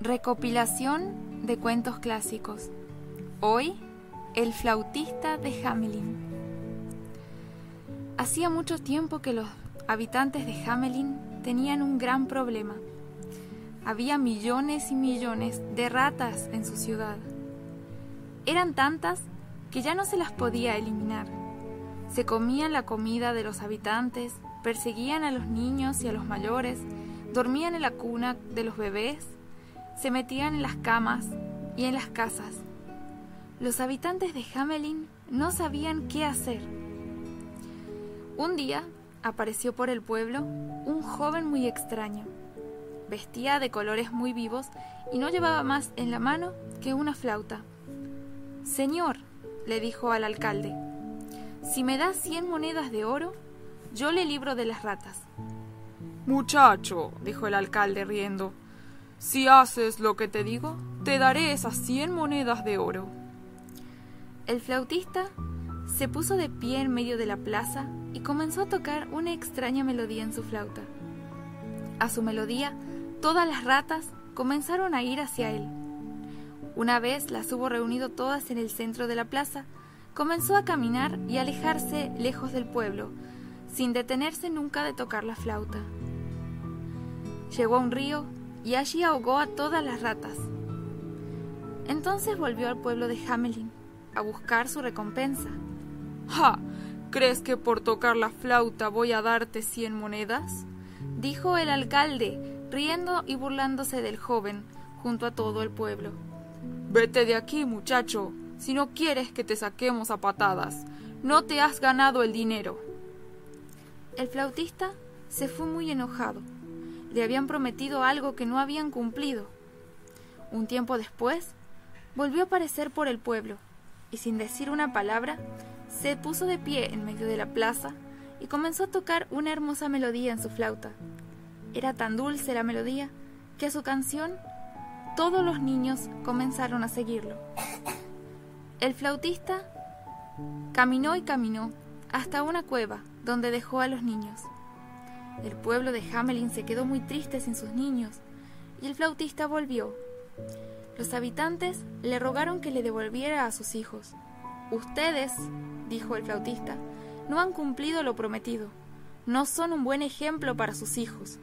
Recopilación de cuentos clásicos. Hoy, El flautista de Hamelin. Hacía mucho tiempo que los habitantes de Hamelin tenían un gran problema. Había millones y millones de ratas en su ciudad. Eran tantas que ya no se las podía eliminar. Se comían la comida de los habitantes, perseguían a los niños y a los mayores, dormían en la cuna de los bebés se metían en las camas y en las casas. Los habitantes de Hamelin no sabían qué hacer. Un día apareció por el pueblo un joven muy extraño. Vestía de colores muy vivos y no llevaba más en la mano que una flauta. Señor, le dijo al alcalde, si me das cien monedas de oro, yo le libro de las ratas. Muchacho, dijo el alcalde riendo, si haces lo que te digo, te daré esas cien monedas de oro. El flautista se puso de pie en medio de la plaza y comenzó a tocar una extraña melodía en su flauta. A su melodía, todas las ratas comenzaron a ir hacia él. Una vez las hubo reunido todas en el centro de la plaza, comenzó a caminar y alejarse lejos del pueblo, sin detenerse nunca de tocar la flauta. Llegó a un río y allí ahogó a todas las ratas. Entonces volvió al pueblo de Hamelin a buscar su recompensa. ¡Ja! ¿Crees que por tocar la flauta voy a darte cien monedas? dijo el alcalde, riendo y burlándose del joven junto a todo el pueblo. Vete de aquí, muchacho, si no quieres que te saquemos a patadas. No te has ganado el dinero. El flautista se fue muy enojado le habían prometido algo que no habían cumplido. Un tiempo después, volvió a aparecer por el pueblo, y sin decir una palabra, se puso de pie en medio de la plaza y comenzó a tocar una hermosa melodía en su flauta. Era tan dulce la melodía que a su canción todos los niños comenzaron a seguirlo. El flautista caminó y caminó hasta una cueva donde dejó a los niños. El pueblo de Hamelin se quedó muy triste sin sus niños y el flautista volvió. Los habitantes le rogaron que le devolviera a sus hijos. Ustedes, dijo el flautista, no han cumplido lo prometido. No son un buen ejemplo para sus hijos.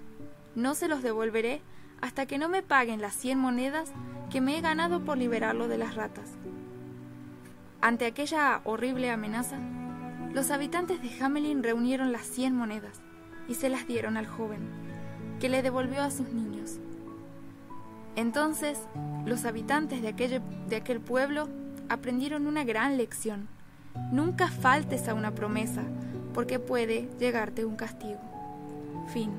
No se los devolveré hasta que no me paguen las cien monedas que me he ganado por liberarlo de las ratas. Ante aquella horrible amenaza, los habitantes de Hamelin reunieron las cien monedas y se las dieron al joven, que le devolvió a sus niños. Entonces los habitantes de aquel, de aquel pueblo aprendieron una gran lección. Nunca faltes a una promesa, porque puede llegarte un castigo. Fin.